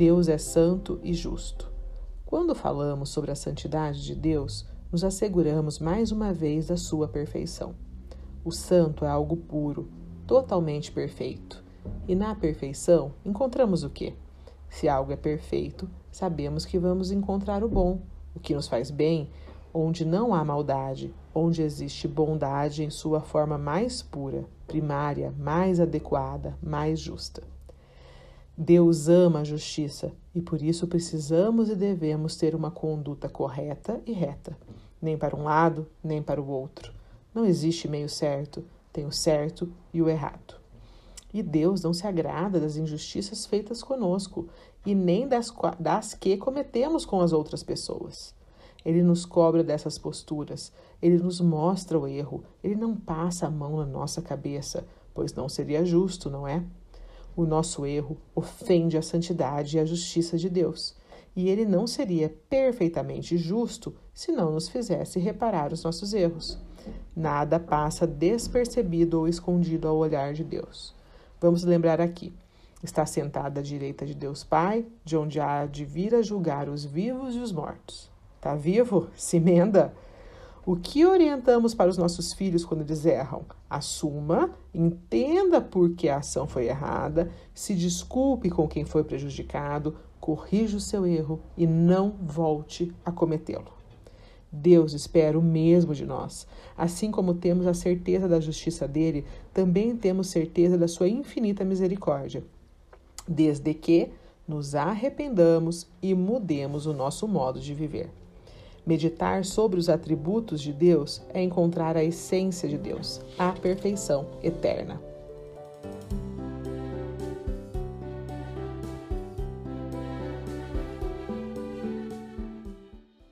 Deus é santo e justo. Quando falamos sobre a santidade de Deus, nos asseguramos mais uma vez da sua perfeição. O santo é algo puro, totalmente perfeito. E na perfeição encontramos o quê? Se algo é perfeito, sabemos que vamos encontrar o bom, o que nos faz bem, onde não há maldade, onde existe bondade em sua forma mais pura, primária, mais adequada, mais justa. Deus ama a justiça e por isso precisamos e devemos ter uma conduta correta e reta, nem para um lado, nem para o outro. Não existe meio certo, tem o certo e o errado. E Deus não se agrada das injustiças feitas conosco e nem das, das que cometemos com as outras pessoas. Ele nos cobra dessas posturas, ele nos mostra o erro, ele não passa a mão na nossa cabeça, pois não seria justo, não é? O nosso erro ofende a santidade e a justiça de Deus, e ele não seria perfeitamente justo se não nos fizesse reparar os nossos erros. Nada passa despercebido ou escondido ao olhar de Deus. Vamos lembrar aqui. Está sentado à direita de Deus Pai, de onde há de vir a julgar os vivos e os mortos. Está vivo? Se emenda. O que orientamos para os nossos filhos quando eles erram? Assuma, entenda por que a ação foi errada, se desculpe com quem foi prejudicado, corrija o seu erro e não volte a cometê-lo. Deus espera o mesmo de nós. Assim como temos a certeza da justiça dele, também temos certeza da sua infinita misericórdia, desde que nos arrependamos e mudemos o nosso modo de viver. Meditar sobre os atributos de Deus é encontrar a essência de Deus, a perfeição eterna.